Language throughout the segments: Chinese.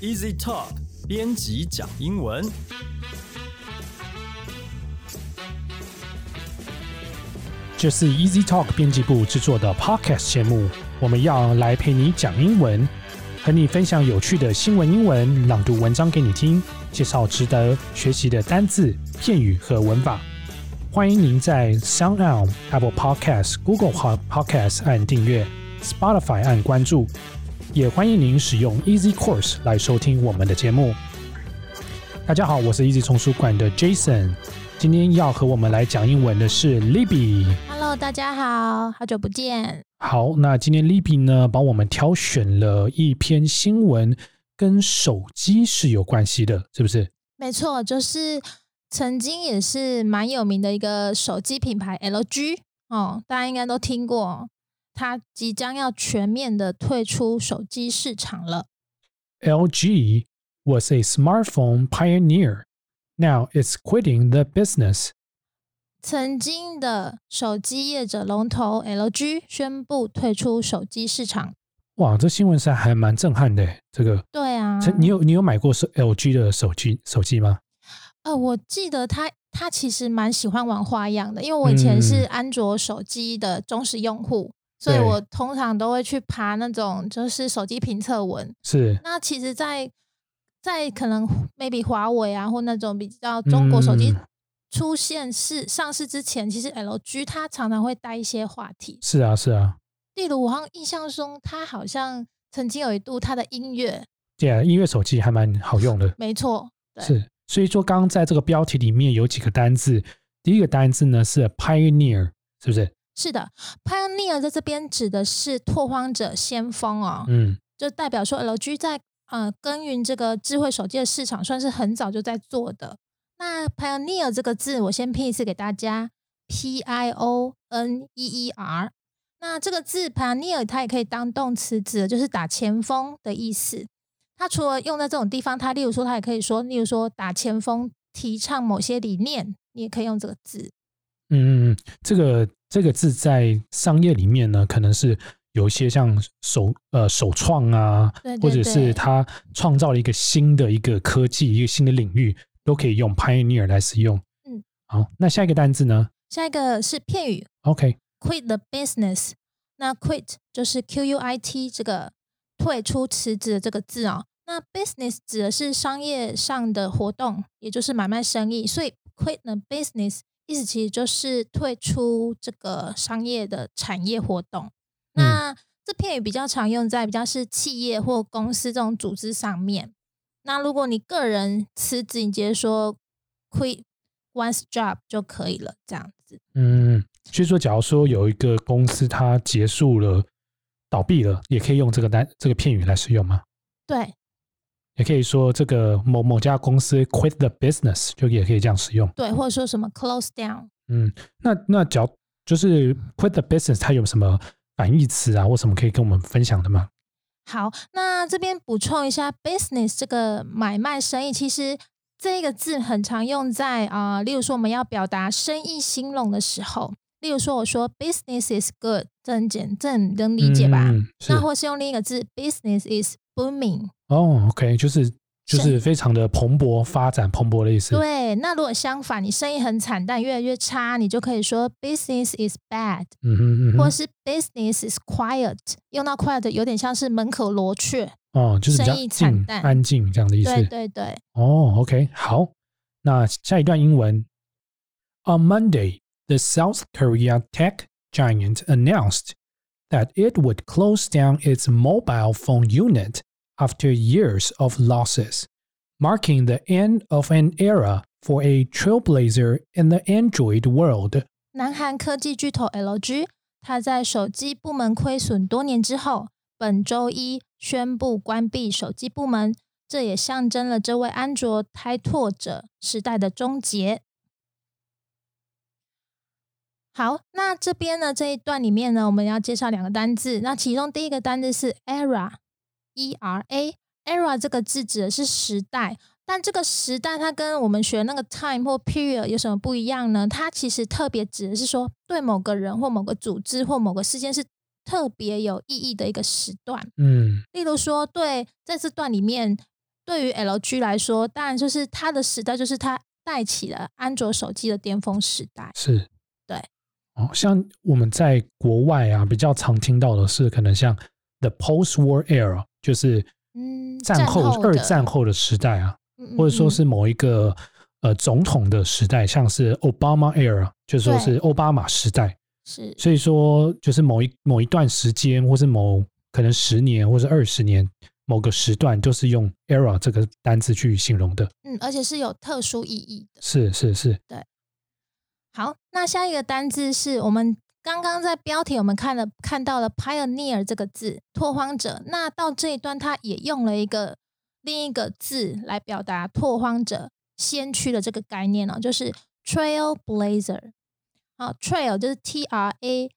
Easy Talk 编辑讲英文。这是 Easy Talk 编辑部制作的 Podcast 节目，我们要来陪你讲英文，和你分享有趣的新闻英文，朗读文章给你听，介绍值得学习的单字、片语和文法。欢迎您在 SoundOn、Apple Podcast、Google Podcast 按订阅，Spotify 按关注，也欢迎您使用 Easy Course 来收听我们的节目。大家好，我是 Easy 丛书馆的 Jason。今天要和我们来讲英文的是 Libby。Hello，大家好，好久不见。好，那今天 Libby 呢，帮我们挑选了一篇新闻，跟手机是有关系的，是不是？没错，就是曾经也是蛮有名的一个手机品牌 LG 哦，大家应该都听过，它即将要全面的退出手机市场了。LG was a smartphone pioneer. Now it's quitting the business. 曾经的手机业者龙头 LG 宣布退出手机市场。哇，这新闻是还蛮震撼的。这个，对啊，你有你有买过手 LG 的手机手机吗？呃，我记得他他其实蛮喜欢玩花样的，因为我以前是嗯安卓手机的忠实用户，所以我通常都会去爬那种就是手机评测文。是，那其实在，在可能 maybe 华为啊或那种比较中国手机嗯出现是上市之前，其实 LG 它常常会带一些话题，是啊，是啊。例如我好像印象中，它好像曾经有一度它的音乐，对啊，音乐手机还蛮好用的。没错，对是，所以说刚刚在这个标题里面有几个单字，第一个单字呢是 pioneer，是不是？是的，Pioneer 在这边指的是拓荒者、先锋哦，嗯，就代表说 LG 在呃耕耘这个智慧手机的市场，算是很早就在做的。那 Pioneer 这个字，我先拼一次给大家，P I O N E E R。那这个字 Pioneer 它也可以当动词，指的就是打前锋的意思。它除了用在这种地方，它例如说，它也可以说，例如说打前锋，提倡某些理念，你也可以用这个字。嗯嗯嗯，这个这个字在商业里面呢，可能是有一些像首呃首创啊，对对或者是对他创造了一个新的一个科技，一个新的领域，都可以用 pioneer 来使用。嗯，好，那下一个单字呢下一个是片语？OK，quit the business。那 quit 就是 Q U I T 这个退出、辞职的这个字哦。那 business 指的是商业上的活动，也就是买卖生意，所以 quit the business 意思其实就是退出这个商业的产业活动。那这片语比较常用在比较是企业或公司这种组织上面。那如果你个人辞职，你直接说 quit one's job 就可以了，这样子。嗯，所以说，假如说有一个公司它结束了、倒闭了，也可以用这个单这个片语来使用吗？对，也可以说这个某某家公司 quit the business，就也可以这样使用。对，或者说什么 close down。嗯，那那只要就是 quit the business，它有什么反义词啊，或什么可以跟我们分享的吗？好，那这边补充一下，business 这个买卖生意，其实这个字很常用在啊、呃例如说我们要表达生意兴隆的时候，例如说我说 business is good，这很简，这很能理解吧？嗯，那或是用另一个字，business is booming。哦，OK，就是就是非常的蓬勃发展、蓬勃的意思。对，那如果相反，你生意很惨淡，越来越差，你就可以说 business is bad，、嗯哼嗯哼，或是 business is quiet。用到 quiet 有点像是门可罗雀。哦，就是比较生意惨静、淡安静这样的意思。对对对。哦，OK，好，那下一段英文。On Monday, the South Korea tech giant announced that it would close down its mobile phone unit After years of losses, marking the end of an era for a trailblazer in the Android world. 南韩科技巨头 LG，它在手机部门亏损多年之后，本周一宣布关闭手机部门，这也象征了这位安卓开拓者时代的终结。好，那这边呢这一段里面呢，我们要介绍两个单字。那其中第一个单字是 era，e r a。这个字指的是时代，但这个时代它跟我们学那个 time 或 period 有什么不一样呢？它其实特别指的是说，对某个人或某个组织或某个事件是特别有意义的一个时段。嗯例如说，对在这段里面对于 LG 来说，当然就是它的时代，就是它带起了安卓手机的巅峰时代。是，对。哦，像我们在国外啊，比较常听到的是，可能像 the post-war era，就是嗯，战后二战后后的时代啊，的，或者说嗯是某一个呃总统的时代，像是 Obama era，就说是奥巴马时代。是所以说，就是某一某一段时间，或是某可能十年或是二十年某个时段，都是用 era 这个单字去形容的。嗯，而且是有特殊意义的。是是是，对好，那下一个单字是我们刚刚在标题我们看了看到了 pioneer 这个字，拓荒者。那到这一段，它也用了一个另一个字来表达拓荒者、先驱的这个概念哦，就是 trailblazer。好，trail 就是 T R A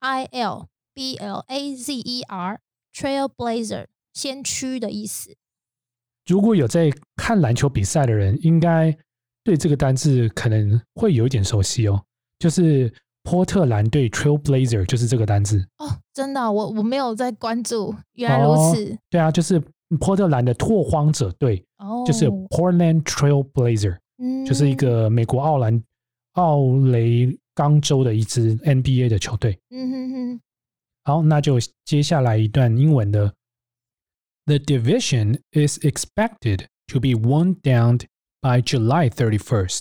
I L B L A Z E R，trailblazer 先驱的意思。如果有在看篮球比赛的人，应该对这个单字可能会有一点熟悉哦。就是波特兰队 Trailblazer 就是这个单字。哦，真的哦、我我没有在关注，原来如哦此。对啊，就是波特兰的拓荒者队，哦，就是 Portland Trailblazer，、嗯就是一个美国奥兰奥雷冈州的一支 NBA 的球队。嗯哼哼，好，那就接下来一段英文的。The division is expected to be wound down by July 31st.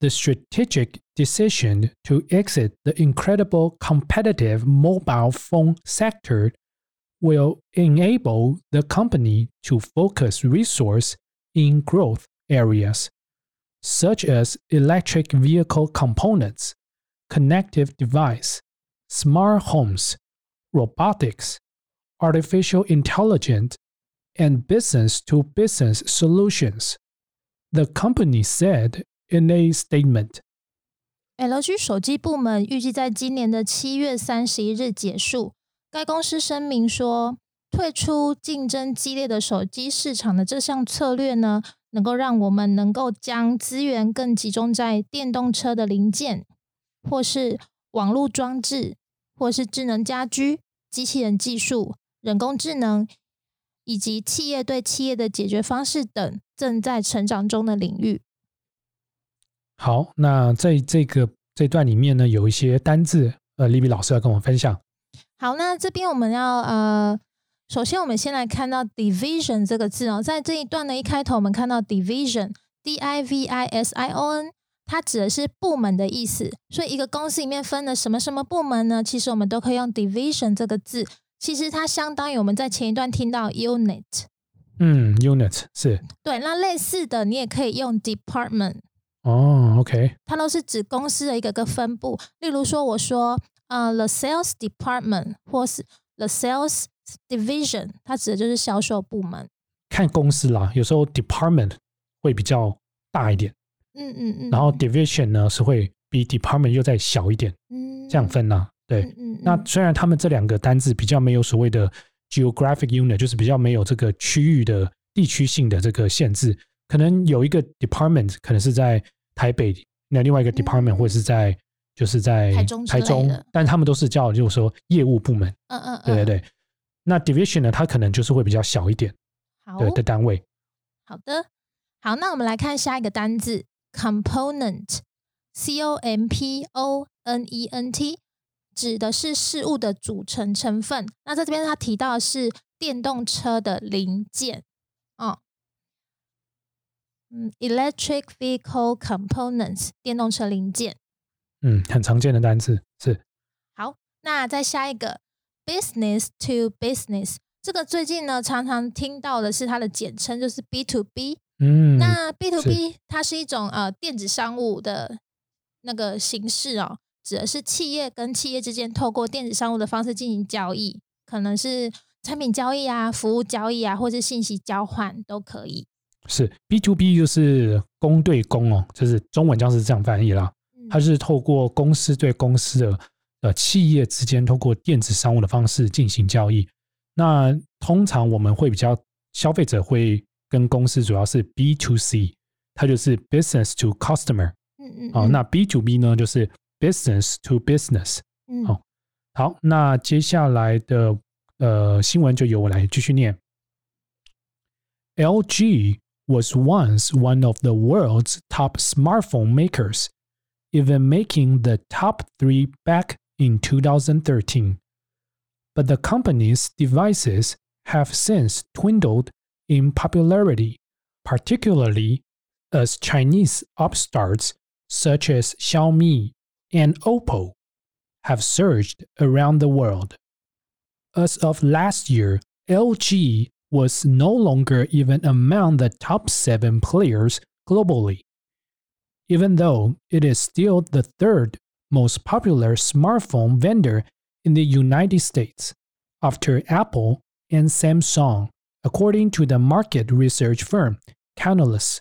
The strategic decision to exit the incredible competitive mobile phone sector will enable the company to focus resource in growth areas such as electric vehicle components, connective device, smart homes, robotics, artificial intelligence, and business to business solutions. The company said in a statement. LG 手机部门预计在今年的七月三十一日结束。该公司声明说，退出竞争激烈的手机市场的这项策略呢，能够让我们能够将资源更集中在电动车的零件，或是网络装置，或是智能家居、机器人技术、人工智能，以及企业对企业的解决方式等正在成长中的领域。好，那在这个这段里面呢，有一些单字，呃，丽比老师要跟我们分享。好，那这边我们要呃，首先我们先来看到 division 这个字哦，在这一段的一开头，我们看到 division，d i v i s i o n，它指的是部门的意思。所以一个公司里面分了什么什么部门呢？其实我们都可以用 division 这个字，其实它相当于我们在前一段听到 unit。嗯，unit 是对，那类似的你也可以用 department，哦，OK，它都是指公司的一个个分部。例如说，我说呃，the sales department 或是 the sales division，它指的就是销售部门。看公司啦，有时候 department 会比较大一点，嗯嗯嗯。然后 division 呢是会比 department 又再小一点，嗯这样分呢、对，嗯嗯，那虽然他们这两个单字比较没有所谓的 geographic unit，就是比较没有这个区域的地区性的这个限制，可能有一个 department 可能是在台北，那另外一个 department 或者是在就是在台中台中，但他们都是叫就是说业务部门，嗯嗯嗯，对对对。那 division 呢，它可能就是会比较小一点好的的单位。好的，好，那我们来看下一个单字 component，c o m p o n e n t，指的是事物的组成成分。那在这边它提到的是电动车的零件哦。嗯，electric vehicle components，电动车零件。嗯，很常见的单词是好，那再下一个 business to business，这个最近呢常常听到的是它的简称，就是 B to B。嗯，那 B to B 它是一种呃电子商务的那个形式哦，指的是企业跟企业之间透过电子商务的方式进行交易，可能是产品交易啊、服务交易啊，或是信息交换都可以。是 B to B 就是公对公哦，就是中文将是这样翻译啦。嗯它是透过公司对公司的呃企业之间，透过电子商务的方式进行交易。那通常我们会比较消费者会跟公司主要是 B to C，它就是 business to customer 嗯嗯哦。嗯那 B to B 呢，就是 business to business。嗯好好，那接下来的呃新闻就由我来继续念。LG was once one of the world's top smartphone makers, even making the top three back in 2013. But the company's devices have since dwindled in popularity, particularly as Chinese upstarts such as Xiaomi and Oppo have surged around the world. As of last year, LG was no longer even among the top seven players globally, even though it is still the third most popular smartphone vendor in the United States after Apple and Samsung, according to the market research firm Canalys.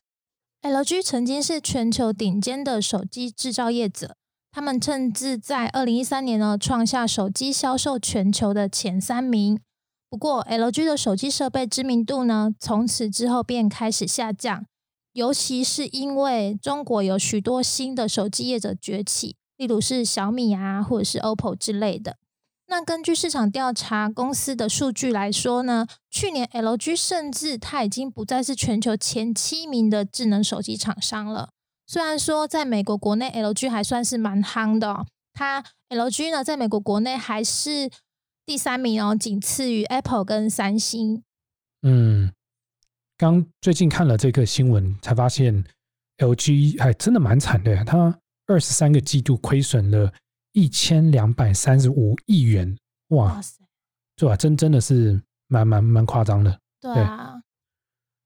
LG 曾经是全球顶尖的手机制造业者，他们甚至在二零一三年呢创下手机销售全球的前三名。 不过，LG 的手机设备知名度呢，从此之后便开始下降，尤其是因为中国有许多新的手机业者崛起，例如是小米啊，或者是 OPPO 之类的。那根据市场调查公司的数据来说呢，去年 LG 甚至它已经不再是全球前七名的智能手机厂商了。虽然说在美国国内 LG 还算是蛮夯的，它 LG 呢在美国国内还是。第三名哦，仅次于 Apple 跟三星。嗯，刚最近看了这个新闻，才发现 LG 还真的蛮惨的，它二十三个季度亏损了一千两百三十五亿元，哇塞，对吧？真真的是蛮蛮蛮夸张的。对啊。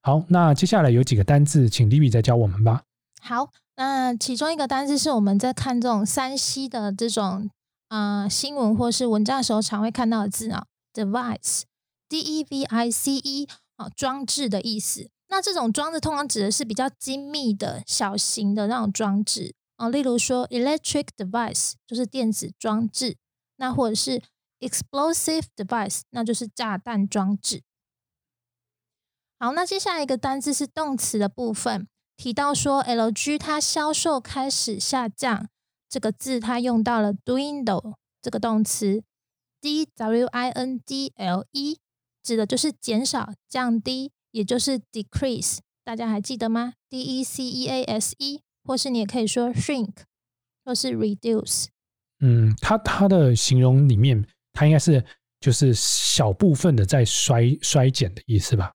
好，那接下来有几个单字，请 Libby 再教我们吧。好，那其中一个单字是我们在看这种三 C 的这种。啊，新闻或是文章的时候常会看到的字啊，device，d e v i c e，啊，装置的意思。那这种装置通常指的是比较精密的小型的那种装置啊，例如说 electric device 就是电子装置，那或者是 explosive device 那就是炸弹装置。好，那接下来一个单字是动词的部分，提到说 LG 它销售开始下降。这个字它用到了 dwindle 这个动词，d w i n d l e，指的就是减少、降低，也就是 decrease。大家还记得吗？d e c e a s e，或是你也可以说 shrink，或是 reduce。嗯，它它的形容里面，它应该是就是小部分的在衰衰减的意思吧？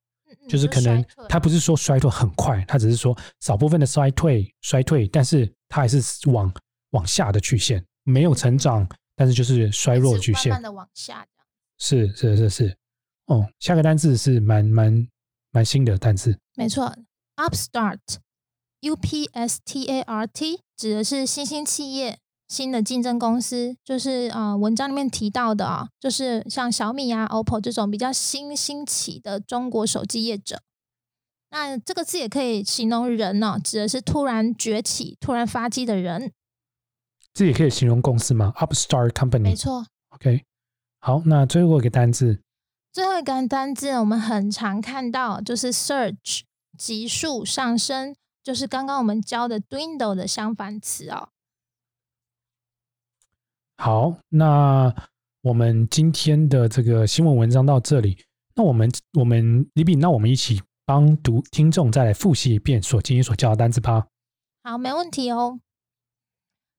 就是可能它不是说衰退很快，它只是说少部分的衰退衰退，但是它还是往。往下的曲线没有成长，但是就是衰弱曲线，慢慢的往下。是是是是，哦，下个单字是蛮蛮蛮新的单字，没错，upstart，u p s t a r t 指的是新兴企业、新的竞争公司，就是呃文章里面提到的啊，就是像小米啊、OPPO 这种比较新兴起的中国手机业者。那这个字也可以形容人呢，指的是突然崛起、突然发迹的人。这也可以形容公司吗？Upstart company，没错。OK，好，那最后一个单字，最后一个单字我们很常看到，就是 “search” 急速上升，就是刚刚我们教的 dwindle 的相反词哦。好，那我们今天的这个新闻文章到这里，那我们我们李炳，那我们一起帮读听众再来复习一遍所今天所教的单词吧。好，没问题哦。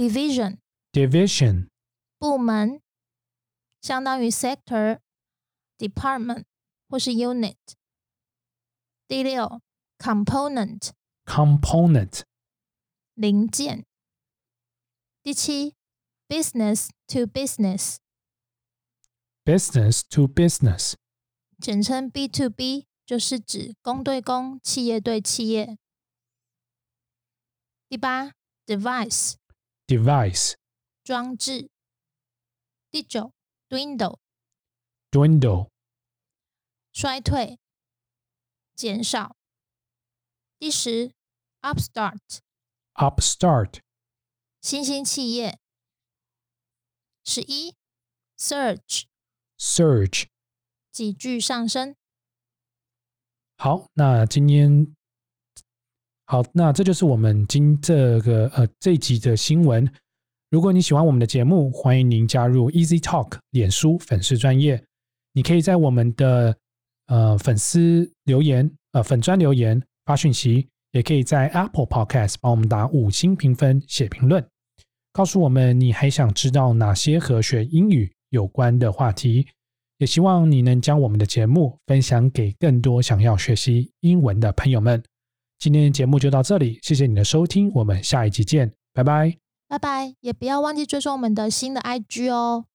division division 部门相当于 sector department 或是 unit。第六 component component 零件。第七 business to business business to business 简称 B to B，就是指公对公、企业对企业。第八 device Device 装置。第九，dwindle dwindle 衰退。减少。第十，upstart，upstart, 新兴企业。十一，surge，surge。急剧上升。好，那今天好，那这就是我们今这个呃这一集的新闻。如果你喜欢我们的节目，欢迎您加入 Easy Talk 脸书粉丝专业。你可以在我们的呃粉丝留言呃粉专留言发讯息，也可以在 Apple Podcast 帮我们打五星评分写评论，告诉我们你还想知道哪些和学英语有关的话题。也希望你能将我们的节目分享给更多想要学习英文的朋友们。今天的节目就到这里，谢谢你的收听，我们下一集见，拜拜。拜拜，也不要忘记追踪我们的新的 IG 哦。